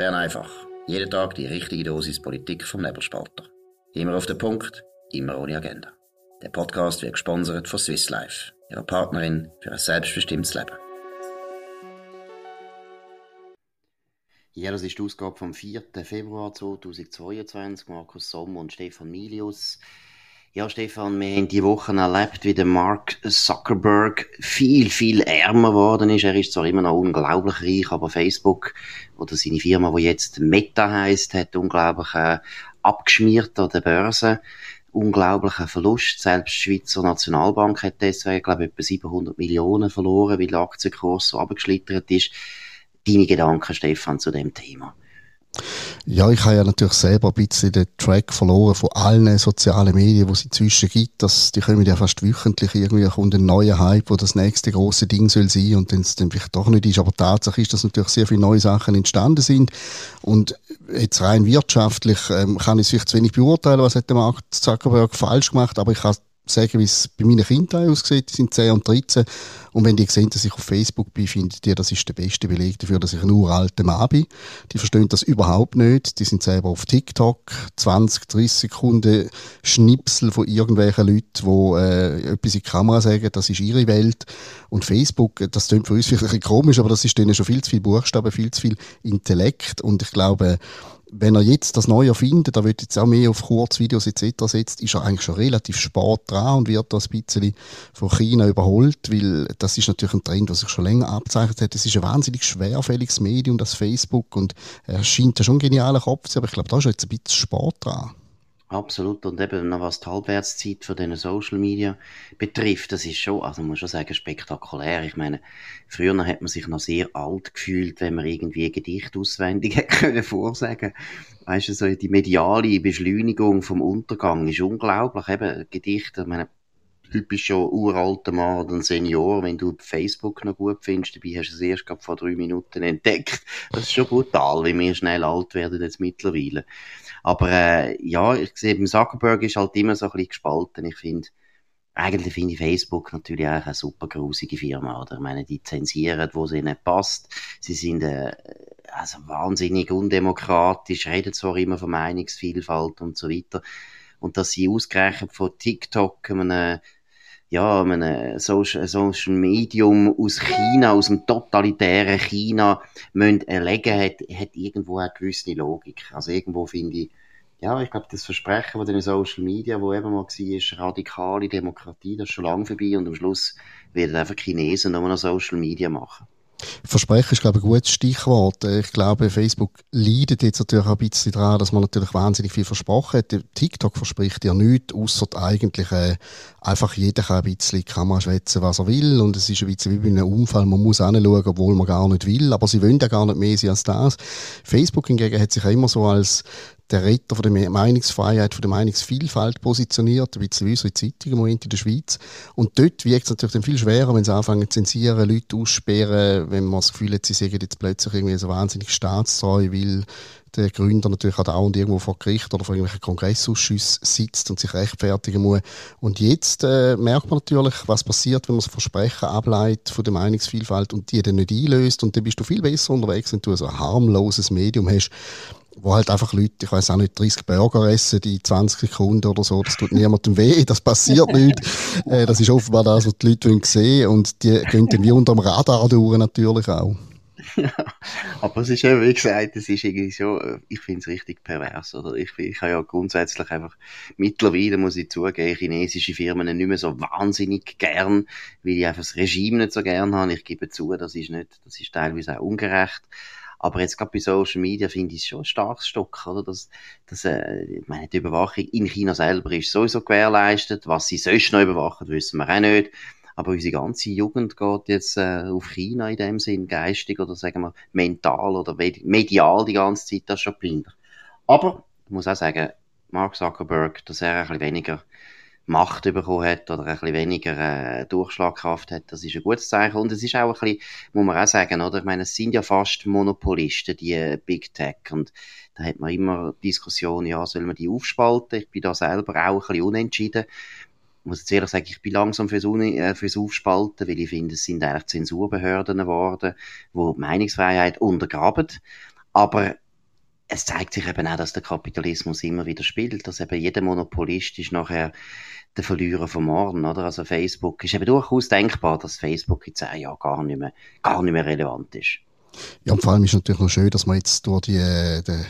Bern einfach. Jeden Tag die richtige Dosis Politik vom Nebelspalter. Immer auf den Punkt, immer ohne Agenda. Der Podcast wird gesponsert von Swiss Life, ihrer Partnerin für ein selbstbestimmtes Leben. Ja, das ist die Ausgabe vom 4. Februar 2022. Markus Sommer und Stefan Milius. Ja, Stefan, wir haben die Wochen erlebt, wie der Mark Zuckerberg viel, viel ärmer geworden ist. Er ist zwar immer noch unglaublich reich, aber Facebook oder seine Firma, die jetzt Meta heißt, hat unglaublich äh, abgeschmiert an der Börse. Unglaublicher Verlust. Selbst die Schweizer Nationalbank hat deswegen, glaube ich, etwa 700 Millionen verloren, weil der Aktienkurs so abgeschlittert ist. Deine Gedanken, Stefan, zu dem Thema? Ja, ich habe ja natürlich selber ein bisschen den Track verloren von allen sozialen Medien, die es inzwischen gibt. Das, die kommen ja fast wöchentlich irgendwie kommt ein neuer Hype, wo das nächste große Ding soll sein und dann es dann vielleicht doch nicht ist. Aber Tatsache ist, dass natürlich sehr viele neue Sachen entstanden sind. Und jetzt rein wirtschaftlich ähm, kann ich es vielleicht zu wenig beurteilen, was hat der Mark Zuckerberg falsch gemacht, aber ich kann sagen, wie es bei meinen Kindern aussieht. Die sind 10 und 13. Und wenn die sehen, dass ich auf Facebook bin, findet ihr, das ist der beste Beleg dafür, dass ich ein uralter Mann bin. Die verstehen das überhaupt nicht. Die sind selber auf TikTok. 20, 30 Sekunden Schnipsel von irgendwelchen Leuten, die äh, etwas in die Kamera sagen, das ist ihre Welt. Und Facebook, das klingt für uns vielleicht ein bisschen komisch, aber das ist denen schon viel zu viel Buchstaben, viel zu viel Intellekt. Und ich glaube, wenn er jetzt das neu erfindet, er wird jetzt auch mehr auf Kurzvideos etc. setzt, ist er eigentlich schon relativ spät dran und wird das ein bisschen von China überholt, weil das ist natürlich ein Trend, der sich schon länger abzeichnet hat. Es ist ein wahnsinnig schwerfälliges Medium, das Facebook, und er scheint ja schon ein genialer Kopf zu sein, aber ich glaube, da ist er jetzt ein bisschen spät dran. Absolut. Und eben noch was die Halbwertszeit von diesen Social Media betrifft, das ist schon, also man muss schon sagen, spektakulär. Ich meine, früher hat man sich noch sehr alt gefühlt, wenn man irgendwie Gedicht auswendig hätte können vorsagen. Weißt du, so die mediale Beschleunigung vom Untergang ist unglaublich. Eben, Gedichte, ich meine, Schon uralter Mann oder ein Senior, wenn du Facebook noch gut findest, dabei hast du es erst vor drei Minuten entdeckt. Das ist schon brutal, wie wir schnell alt werden jetzt mittlerweile. Aber äh, ja, ich sehe, beim Zuckerberg ist halt immer so ein bisschen gespalten. Ich finde, eigentlich finde ich Facebook natürlich auch eine super grusige Firma, oder? Ich meine, die zensieren, wo es ihnen passt. Sie sind äh, also wahnsinnig undemokratisch, reden zwar immer von Meinungsvielfalt und so weiter. Und dass sie ausgerechnet von TikTok, einem ja, einem Social, Social Medium aus China, aus dem totalitären China, müssen erlegen, hat, hat irgendwo eine gewisse Logik. Also irgendwo finde ich, ja, ich glaube, das Versprechen von den Social Media, wo eben mal war, ist radikale Demokratie, das ist schon lange vorbei und am Schluss werden einfach Chinesen nur noch Social Media machen. Versprechen ist, glaube ich, ein gutes Stichwort. Ich glaube, Facebook leidet jetzt natürlich auch ein bisschen daran, dass man natürlich wahnsinnig viel versprochen hat. TikTok verspricht ja nichts, außer eigentlich äh, einfach jeder kann ein bisschen kann man schwätzen, was er will. Und es ist ein bisschen wie bei einem Unfall. Man muss hinschauen, obwohl man gar nicht will. Aber sie wollen ja gar nicht mehr sein als das. Facebook hingegen hat sich immer so als der Retter von der Meinungsfreiheit, von der Meinungsvielfalt positioniert, ein bisschen wie unsere Zeitung im Moment in der Schweiz. Und dort wirkt es natürlich dann viel schwerer, wenn sie anfangen zu zensieren, Leute aussperren, wenn man das Gefühl hat, sie sagen jetzt plötzlich irgendwie so wahnsinnig staatstreu, weil der Gründer natürlich auch dauernd irgendwo vor Gericht oder vor irgendwelchen Kongressausschüssen sitzt und sich rechtfertigen muss. Und jetzt äh, merkt man natürlich, was passiert, wenn man das Versprechen ableitet von der Meinungsvielfalt und die dann nicht einlöst. Und dann bist du viel besser unterwegs, wenn du so ein harmloses Medium hast, wo halt einfach Leute, ich weiß auch nicht, 30 Burger essen in 20 Sekunden oder so, das tut niemandem weh, das passiert nicht. Äh, das ist offenbar das, was die Leute sehen wollen und die gehen dann wie unter dem Radar durch natürlich auch. Ja, aber es ist eben, wie gesagt, es ist irgendwie so, ich finde es richtig pervers, oder? Ich, ich habe ja grundsätzlich einfach, mittlerweile muss ich zugeben, chinesische Firmen nicht mehr so wahnsinnig gern, weil ich einfach das Regime nicht so gern habe. Ich gebe zu, das ist nicht, das ist teilweise auch ungerecht. Aber jetzt gerade bei Social Media finde ich es schon ein starkes Stück, oder? Das, das, äh, ich meine, die Überwachung in China selber ist sowieso gewährleistet. Was sie sonst noch überwachen, wissen wir auch nicht. Aber unsere ganze Jugend geht jetzt äh, auf China in dem Sinn, geistig oder sagen wir mental oder medial die ganze Zeit, das ist schon peinlich. Aber ich muss auch sagen, Mark Zuckerberg, dass er ein bisschen weniger Macht bekommen hat oder ein bisschen weniger äh, Durchschlagkraft hat, das ist ein gutes Zeichen. Und es ist auch ein bisschen, muss man auch sagen, oder? Ich meine, es sind ja fast Monopolisten, die äh, Big Tech. Und da hat man immer Diskussionen, ja, soll man die aufspalten? Ich bin da selber auch ein bisschen unentschieden. Ich muss jetzt ehrlich sagen, ich bin langsam fürs, Uni, äh, fürs Aufspalten, weil ich finde, es sind eigentlich Zensurbehörden geworden, die, die Meinungsfreiheit untergraben. Aber es zeigt sich eben auch, dass der Kapitalismus immer wieder spielt, dass eben jeder Monopolist ist nachher der Verlierer vom Morgen, oder? Also Facebook ist eben durchaus denkbar, dass Facebook in zehn Jahren gar nicht mehr, gar nicht mehr relevant ist. Ja, und vor allem ist natürlich noch schön, dass man jetzt durch die, äh, die,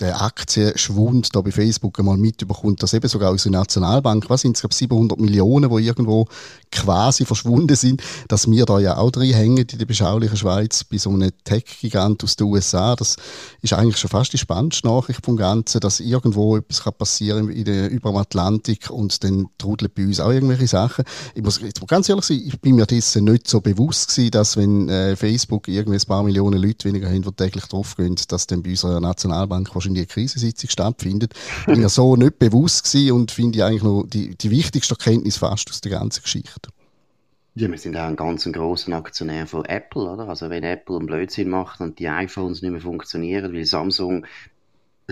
der Aktienschwund da bei Facebook einmal mitbekommt, dass eben sogar unsere Nationalbank, was sind es, 700 Millionen, wo irgendwo quasi verschwunden sind, dass wir da ja auch drin hängen in der beschaulichen Schweiz bei so einem Tech-Gigant aus den USA. Das ist eigentlich schon fast die spannendste Nachricht vom Ganzen, dass irgendwo etwas kann passieren in der, über dem Atlantik und dann trudelt bei uns auch irgendwelche Sachen. Ich muss jetzt ganz ehrlich sein, ich bin mir dessen nicht so bewusst gewesen, dass wenn äh, Facebook irgendwie ein paar Millionen Leute weniger haben, die täglich draufgehen, dass dann bei unserer Nationalbank wahrscheinlich wahrscheinlich eine Krisensitzung stattfindet. Bin mir so nicht bewusst gewesen und finde ich eigentlich noch die, die wichtigste Erkenntnis fast aus der ganzen Geschichte. Ja, wir sind auch ein ganz großer Aktionär von Apple, oder? Also wenn Apple einen Blödsinn macht und die iPhones nicht mehr funktionieren, weil Samsung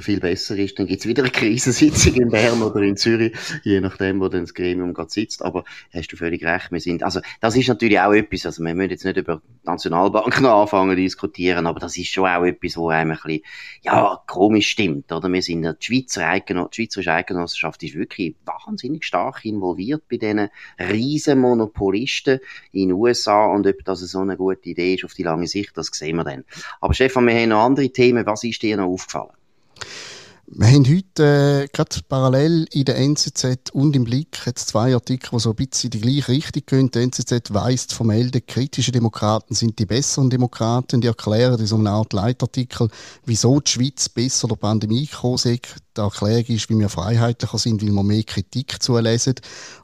viel besser ist, dann gibt's wieder eine Krisensitzung in Bern oder in Zürich, je nachdem, wo dann das Gremium gerade sitzt. Aber hast du völlig recht, wir sind, also das ist natürlich auch etwas, also wir müssen jetzt nicht über Nationalbanken anfangen zu diskutieren, aber das ist schon auch etwas, wo einem ein bisschen, ja, komisch stimmt, oder? Wir sind, die Schweizer Eigenoss die Schweizerische Eigenossenschaft ist wirklich wahnsinnig stark involviert bei diesen riesen Monopolisten in den USA und ob das so eine gute Idee ist auf die lange Sicht, das sehen wir dann. Aber Stefan, wir haben noch andere Themen. Was ist dir noch aufgefallen? Wir haben heute äh, gerade parallel in der NZZ und im Blick jetzt zwei Artikel, die so ein bisschen in die gleiche Richtung gehen. Die NZZ weist vermeldet, kritische Demokraten sind die besseren Demokraten. Die erklären in so einer Art Leitartikel, wieso die Schweiz besser der Pandemie gekommen die Erklärung ist, wie wir freiheitlicher sind, weil wir mehr Kritik zulesen.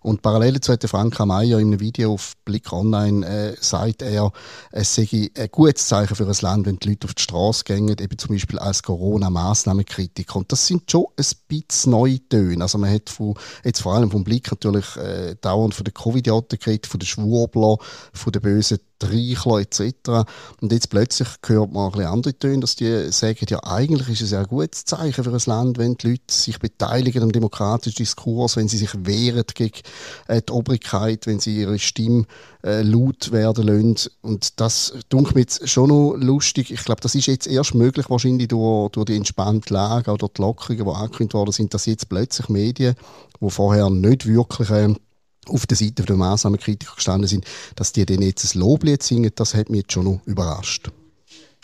Und parallel dazu hat Frank Meyer in einem Video auf Blick Online äh, sagt er, es sei ein gutes Zeichen für ein Land, wenn die Leute auf die Straße gehen, eben zum Beispiel als Corona-Massnahmenkritiker. Und das sind schon ein bisschen neue Töne. Also man hat von, jetzt vor allem vom Blick natürlich äh, dauernd von den Covid-Joten geredet, von den Schwurbler, von den bösen Reichler etc. Und jetzt plötzlich hört man ein bisschen andere Töne, dass die sagen, ja eigentlich ist es ja ein gutes Zeichen für ein Land, wenn die Leute sich beteiligen am demokratischen Diskurs, wenn sie sich wehren gegen äh, die Obrigkeit, wenn sie ihre Stimme äh, laut werden lassen. Und das dunkelt mir jetzt schon noch lustig. Ich glaube, das ist jetzt erst möglich wahrscheinlich durch, durch die entspannte Lage, auch durch die Lockerungen, die angekündigt worden sind, dass jetzt plötzlich Medien, die vorher nicht wirklich äh, auf der Seite der Massnahmenkritiker gestanden sind, dass die denen jetzt ein Loblied singen, das hat mich jetzt schon noch überrascht.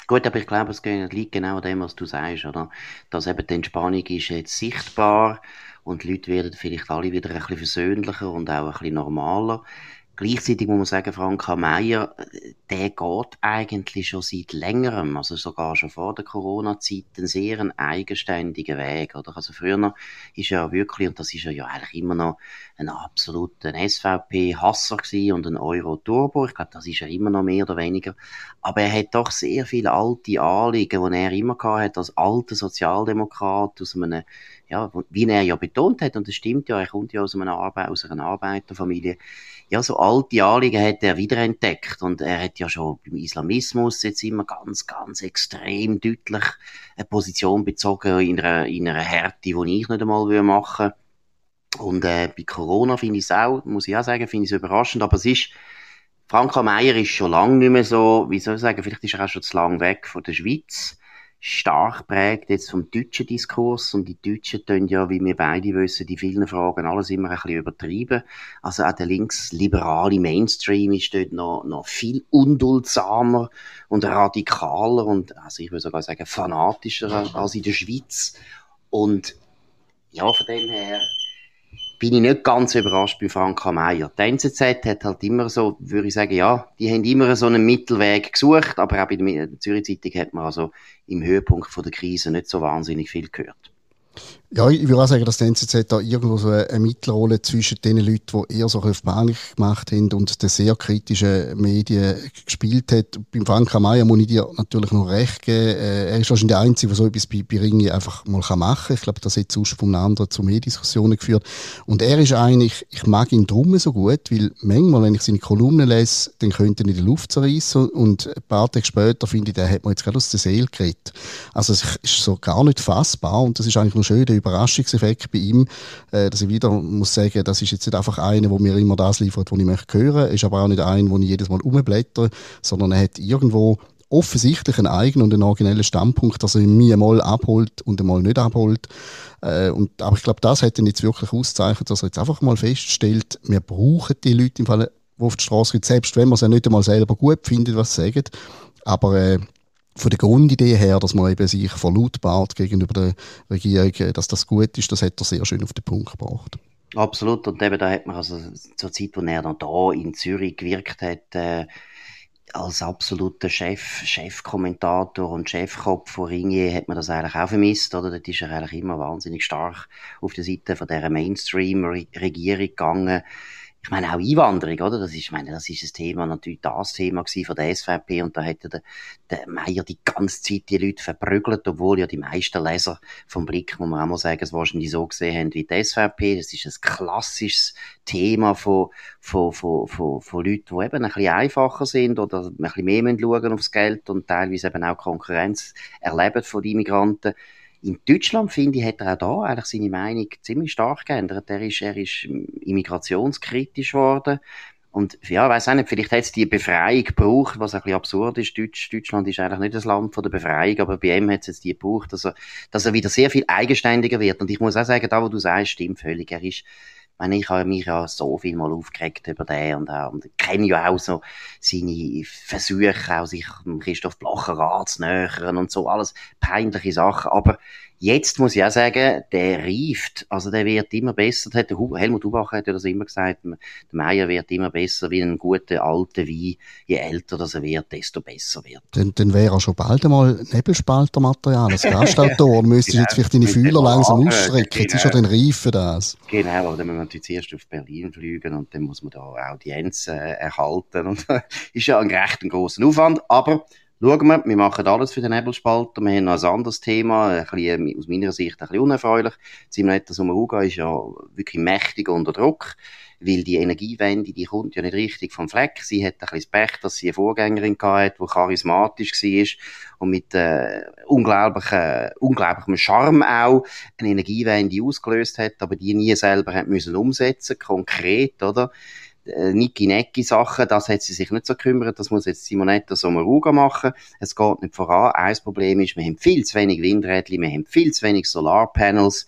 Gut, aber ich glaube, es liegt genau an dem, was du sagst, oder? Dass eben die Entspannung ist jetzt sichtbar und die Leute werden vielleicht alle wieder ein bisschen versöhnlicher und auch ein bisschen normaler. Gleichzeitig muss man sagen, Franka Meier, der geht eigentlich schon seit längerem, also sogar schon vor der Corona-Zeit, einen sehr eigenständigen Weg, oder? Also früher ist er wirklich, und das ist er ja eigentlich immer noch, ein absoluter SVP-Hasser und ein Euro-Turbo. Ich glaube, das ist er immer noch mehr oder weniger. Aber er hat doch sehr viele alte Anliegen, die er immer gehabt hat, als alter Sozialdemokrat aus einem ja, wie er ja betont hat, und das stimmt ja, er kommt ja aus einer, Arbeit, aus einer Arbeiterfamilie, ja, so alte Anliegen hat er wiederentdeckt und er hat ja schon beim Islamismus jetzt immer ganz, ganz extrem deutlich eine Position bezogen in einer, in einer Härte, die ich nicht einmal machen würde. Und äh, bei Corona finde ich es auch, muss ich auch sagen, finde ich es überraschend, aber es ist, Franka Meier ist schon lange nicht mehr so, wie soll ich sagen, vielleicht ist er auch schon zu lang weg von der Schweiz stark prägt jetzt vom deutschen Diskurs und die Deutschen tun ja, wie wir beide wissen, die vielen Fragen alles immer ein bisschen übertrieben. Also auch der linksliberale Mainstream ist dort noch, noch viel unduldsamer und radikaler und, also ich würde sogar sagen, fanatischer als in der Schweiz. Und ja, von dem her bin ich nicht ganz überrascht bei Franka Meier. Die NZZ hat halt immer so, würde ich sagen, ja, die haben immer so einen Mittelweg gesucht, aber auch bei der Zürich Zeitung hat man also im Höhepunkt von der Krise nicht so wahnsinnig viel gehört. Ja, ich würde auch sagen, dass die NZZ da irgendwo so eine Mittelrolle zwischen den Leuten, die eher so auf Panik gemacht haben und den sehr kritischen Medien gespielt hat. Beim Frank Amaya muss ich dir natürlich noch recht geben. Äh, er ist wahrscheinlich der Einzige, der so etwas bei, bei Ringe einfach mal machen kann. Ich glaube, das hat sonst einem anderen zu mehr Diskussionen geführt. Und er ist eigentlich, ich mag ihn drum so gut, weil manchmal, wenn ich seine Kolumnen lese, dann könnte er in der Luft zerreißen und ein paar Tage später finde ich, der hat man jetzt gerade aus der Seele geredet. Also es ist so gar nicht fassbar und das ist eigentlich noch schön, Überraschungseffekt bei ihm, äh, dass ich wieder muss sagen, das ist jetzt nicht einfach einer, der mir immer das liefert, was ich möchte hören, ist aber auch nicht einer, wo ich jedes Mal umblätter, sondern er hat irgendwo offensichtlich einen eigenen und einen originellen Standpunkt, dass er mich einmal abholt und einmal nicht abholt. Äh, und, aber ich glaube, das hat ihn jetzt wirklich auszeichnet, dass er jetzt einfach mal feststellt, wir brauchen die Leute im Fall, die auf die Straße gehen, selbst wenn man es ja nicht einmal selber gut findet, was sie sagen. Aber äh, von der Grundidee her, dass man eben sich verlautbart gegenüber der Regierung, äh, dass das gut ist, das hat er sehr schön auf den Punkt gebracht. Absolut. Und eben da hat man also zur Zeit, wo er noch da in Zürich gewirkt hat, äh, als absoluter Chef, Chefkommentator und Chefkopf von Ringier hat man das eigentlich auch vermisst, oder? Dort ist er eigentlich immer wahnsinnig stark auf der Seite von dieser Mainstream-Regierung gegangen ich meine, auch Einwanderung, oder? Das ist, ich meine, das ist das Thema, natürlich das Thema von der SVP und da hätte der, der Meier die ganze Zeit die Leute verprügelt, obwohl ja die meisten Leser vom Blick, muss man auch mal sagen, es wahrscheinlich so gesehen haben wie die SVP. Das ist ein klassisches Thema von, von, von, von, von Leuten, die eben ein bisschen einfacher sind oder ein bisschen mehr schauen aufs Geld und teilweise eben auch Konkurrenz erleben von den Immigranten. In Deutschland, finde ich, hat er auch da eigentlich seine Meinung ziemlich stark geändert. Er ist, er ist immigrationskritisch geworden. Und ja, weiß auch nicht, vielleicht hat es die Befreiung gebraucht, was ein bisschen absurd ist. Deutsch, Deutschland ist eigentlich nicht das Land von der Befreiung, aber bei ihm hat es jetzt die gebraucht, dass er, dass er wieder sehr viel eigenständiger wird. Und ich muss auch sagen, da, wo du sagst, stimmt völlig. Er ist, meine, ich habe mich ja so viel mal aufgeregt über den und, auch, und kenne ja auch so seine Versuche, auch sich Christoph Blocher anzunähern und so, alles peinliche Sachen. Aber Jetzt muss ich auch sagen, der reift. Also der wird immer besser. Hat der Helmut Hubacher hat ja das immer gesagt. Der Meier wird immer besser wie ein guter alter Wein. Je älter das er wird, desto besser wird. Dann, dann wäre er schon bald einmal Nebelspaltermaterial. Als Gastautor müsstest du jetzt vielleicht deine Fühler langsam ausstrecken. Genau. Jetzt ist er dann reif für das. Genau, aber dann müssen wir natürlich zuerst auf Berlin fliegen und dann muss man da Audienz äh, erhalten. Und ist ja ein recht großer Aufwand. Aber schauen wir, wir machen alles für den Nebelspalter. Wir haben noch ein anderes Thema, ein bisschen, aus meiner Sicht ein bisschen unerfreulich. Simonetta Sommaruga ist ja wirklich mächtig unter Druck, weil die Energiewende, die kommt ja nicht richtig vom Fleck. Sie hat ein bisschen das Pech, dass sie eine Vorgängerin hatte, die charismatisch war und mit äh, unglaublichem, unglaublichem Charme auch eine Energiewende ausgelöst hat, aber die nie selber hat müssen umsetzen, konkret, oder? Äh, Nicki-Necki-Sachen, das hat sie sich nicht so gekümmert, das muss jetzt Simonetta Sommaruga machen. Es geht nicht voran. Ein Problem ist, wir haben viel zu wenig Windräder, wir haben viel zu wenig Solarpanels.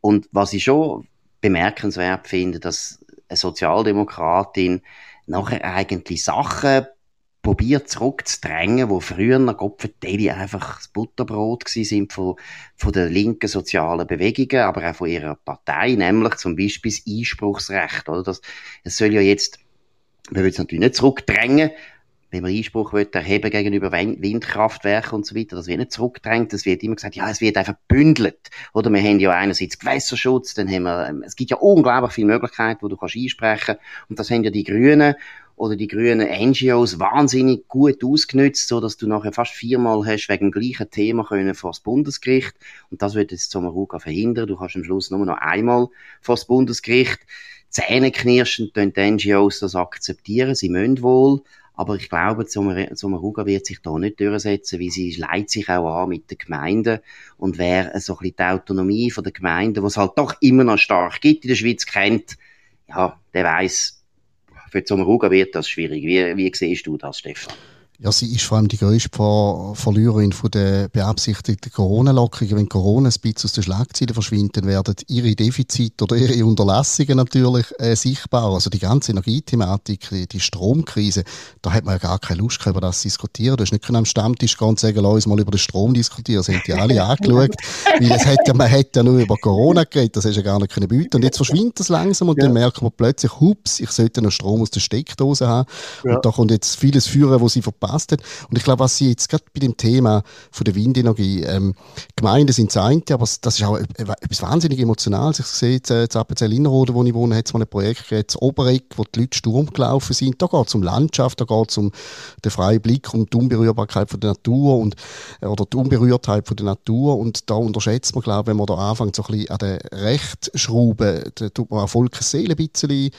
Und was ich schon bemerkenswert finde, dass eine Sozialdemokratin nachher eigentlich Sachen probiert zurückzudrängen, wo früher noch Gottverdeli einfach das Butterbrot sind von, von den linken sozialen Bewegungen, aber auch von ihrer Partei, nämlich zum Beispiel das Einspruchsrecht, oder? Das, es soll ja jetzt, man will es natürlich nicht zurückdrängen, wenn man Einspruch will, erheben gegenüber Windkraftwerken und so weiter, das wird nicht zurückdrängt, das wird immer gesagt, ja, es wird einfach bündelt. Oder wir haben ja einerseits Gewässerschutz, dann haben wir, ähm, es gibt ja unglaublich viele Möglichkeiten, wo du kannst einsprechen, und das haben ja die Grünen oder die grünen NGOs wahnsinnig gut ausgenutzt, so dass du nachher fast viermal hast wegen dem gleichen Thema können vor das Bundesgericht. Und das wird jetzt Sommaruga verhindern. Du kannst am Schluss nur noch einmal vor das Bundesgericht. Zähneknirschend tun die NGOs das akzeptieren. Sie müssen wohl. Aber ich glaube, Sommaruga wird sich da nicht durchsetzen, weil sie leitet sich auch an mit den Gemeinden. Und wer so ein bisschen die Autonomie von der Gemeinden, was halt doch immer noch stark gibt in der Schweiz, kennt, ja, der weiß, für Sommaruga wird das schwierig. Wie, wie siehst du das, Stefan? Ja, sie ist vor allem die grösste Ver Verliererin von der beabsichtigten Corona-Lockerung. Wenn Corona ein bisschen aus den Schlagzeilen verschwindet, werden ihre Defizite oder ihre Unterlassungen natürlich äh, sichtbar. Also die ganze Energiethematik, die, die Stromkrise, da hat man ja gar keine Lust über das zu diskutieren. Du hast nicht am Stammtisch gehen und sagen, lass uns mal über den Strom diskutieren. Das haben die alle angeschaut. Weil es hat ja, man hat ja nur über Corona geredet, das hast du ja gar nicht können bieten. Und jetzt verschwindet das langsam und ja. dann merkt man plötzlich, hups, ich sollte noch Strom aus der Steckdose haben. Ja. Und da kommt jetzt vieles führen, wo sie verpasst verpasst hat. Und ich glaube, was Sie jetzt gerade bei dem Thema von der Windenergie, ähm, Gemeinden sind das eine, aber das ist auch etwas wahnsinnig Emotionales. Ich sehe jetzt, äh, Appenzell Innerrhoden, wo ich wohne, hat es mal ein Projekt gegeben, das Obereck, wo die Leute Sturm gelaufen sind. Da geht es um Landschaft, da geht es um den freien Blick, um die Unberührbarkeit von der Natur und, äh, oder die Unberührtheit von der Natur. Und da unterschätzt man, glaube ich, wenn man da anfängt, so ein bisschen an der Rechtschraube, da tut man auch Volkes Seele ein bisschen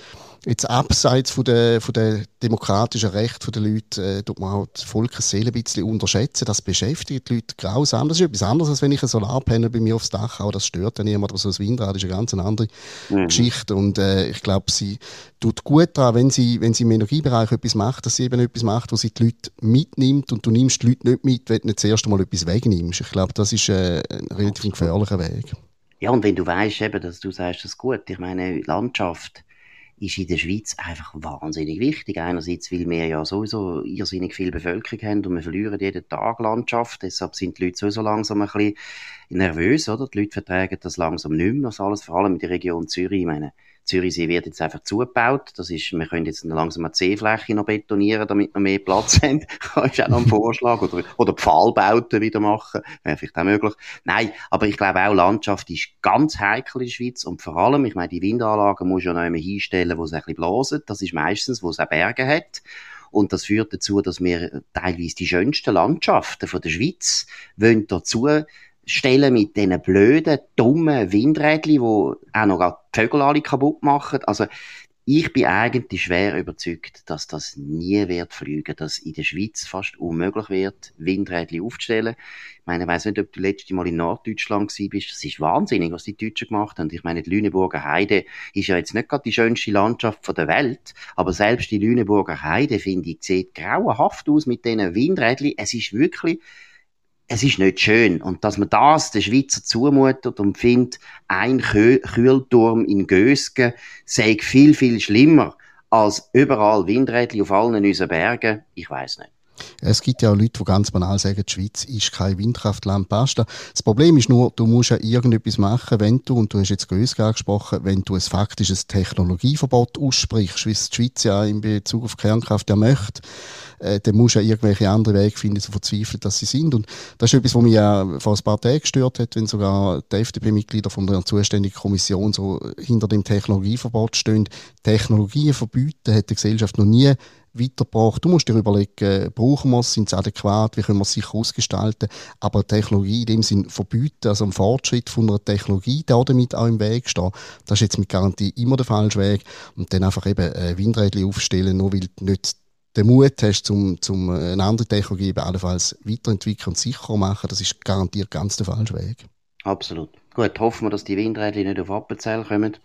Jetzt abseits von der, von der demokratischen Rechte der Leute äh, tut man auch die Volksseele ein bisschen unterschätzen. Das beschäftigt die Leute grausam. Das ist etwas anderes, als wenn ich ein Solarpanel bei mir aufs Dach habe. Das stört dann niemand. Aber so ein Windrad ist eine ganz andere mhm. Geschichte. Und äh, ich glaube, sie tut gut daran, wenn sie, wenn sie im Energiebereich etwas macht, dass sie eben etwas macht, wo sie die Leute mitnimmt. Und du nimmst die Leute nicht mit, wenn du nicht zuerst einmal etwas wegnimmst. Ich glaube, das ist äh, ein relativ gefährlicher Weg. Ja, und wenn du weißt, eben, dass du sagst, das ist gut. Ich meine, Landschaft ist in der Schweiz einfach wahnsinnig wichtig. Einerseits, weil wir ja sowieso irrsinnig viel Bevölkerung haben und wir verlieren jeden Tag Landschaft. Deshalb sind die Leute sowieso langsam ein bisschen nervös, oder? Die Leute vertragen das langsam nicht mehr, das alles, vor allem in der Region Zürich. Ich meine, Zürichsee wird jetzt einfach zugebaut. Das ist, wir können jetzt langsam eine C-Fläche noch betonieren, damit wir mehr Platz haben. das ist auch noch ein Vorschlag. Oder, oder Pfahlbauten wieder machen. Wäre vielleicht auch möglich. Nein, aber ich glaube auch, Landschaft ist ganz heikel in der Schweiz. Und vor allem, ich meine, die Windanlagen muss ja noch einmal hinstellen, wo es ein bisschen blasen. Das ist meistens, wo es auch Berge hat. Und das führt dazu, dass wir teilweise die schönsten Landschaften von der Schweiz wollen dazu stellen mit diesen blöden, dummen Windrädchen, die auch noch die Vögel alle kaputt machen. Also, ich bin eigentlich schwer überzeugt, dass das nie wird fliegen, dass in der Schweiz fast unmöglich wird, Windrädchen aufzustellen. Ich meine, ich weiss nicht, ob du letzte Mal in Norddeutschland gewesen bist. Das ist wahnsinnig, was die Deutschen gemacht haben. Ich meine, die Lüneburger Heide ist ja jetzt nicht gerade die schönste Landschaft der Welt, aber selbst die Lüneburger Heide, finde ich, sieht grauenhaft aus mit diesen Windrädchen. Es ist wirklich, es ist nicht schön. Und dass man das den Schweizer zumutet und findet, ein Kühlturm in Gösgen sei viel, viel schlimmer als überall Windrädchen auf allen unseren Bergen, ich weiß nicht. Es gibt ja auch Leute, die ganz banal sagen, die Schweiz ist kein Windkraftland, basta. Das Problem ist nur, du musst ja irgendetwas machen, wenn du, und du hast jetzt Größe angesprochen, wenn du ein faktisches Technologieverbot aussprichst, wie es die Schweiz ja in Bezug auf Kernkraft ja möchte, äh, dann musst du ja irgendwelche andere Wege finden, zu verzweifeln, dass sie sind. Und das ist etwas, was mich ja vor ein paar Tagen gestört hat, wenn sogar die FDP-Mitglieder von der zuständigen Kommission so hinter dem Technologieverbot stehen. Technologien verbieten hat die Gesellschaft noch nie weitergebracht. Du musst dir überlegen, brauchen wir es, sind sie adäquat, wie können wir es sicher ausgestalten, aber Technologie in dem Sinn verbieten, also ein Fortschritt von einer Technologie, der damit auch im Weg steht, das ist jetzt mit Garantie immer der falsche Weg und dann einfach eben äh, Windräder aufstellen, nur weil du nicht den Mut hast, um, um eine andere Technologie allenfalls weiterentwickeln und sicherer machen, das ist garantiert ganz der falsche Weg. Absolut. Gut, hoffen wir, dass die Windräder nicht auf Appenzell kommen.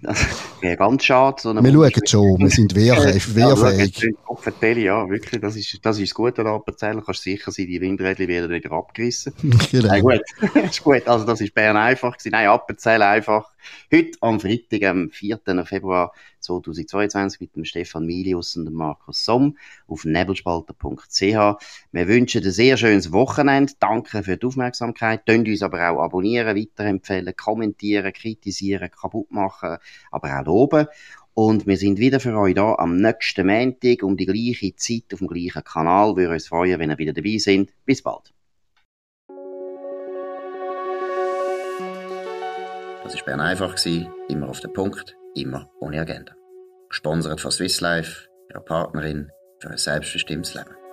Das wäre ganz schade. So wir schauen schon, wir sind wehrfähig. wehrfähig. Ja, ja, wirklich, das ist, das ist das Gute an Appenzell. Kannst sicher sein, die Windräder werden wieder abgerissen. genau. Nein, gut. ist gut. Also, das ist Bern einfach gewesen. Nein, Appenzell einfach. Heute am Freitag, am 4. Februar 2022 mit dem Stefan Milius und dem Markus Somm auf nebelspalter.ch. Wir wünschen ein sehr schönes Wochenende. Danke für die Aufmerksamkeit. Könnt uns aber auch abonnieren, weiterempfehlen, kommentieren, kritisieren, kaputt machen, aber auch loben. Und wir sind wieder für euch da am nächsten Montag um die gleiche Zeit auf dem gleichen Kanal. Wir uns freuen, wenn ihr wieder dabei seid. Bis bald. Das war Bern einfach, immer auf den Punkt, immer ohne Agenda. Gesponsert von Swiss Life, ihrer Partnerin für ein selbstbestimmtes Leben.